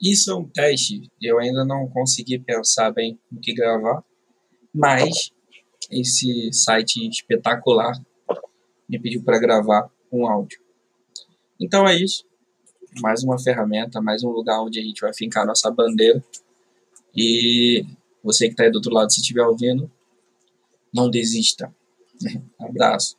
Isso é um teste. Eu ainda não consegui pensar bem no que gravar, mas esse site espetacular me pediu para gravar um áudio. Então é isso. Mais uma ferramenta, mais um lugar onde a gente vai fincar nossa bandeira. E você que está aí do outro lado, se estiver ouvindo, não desista. Abraço.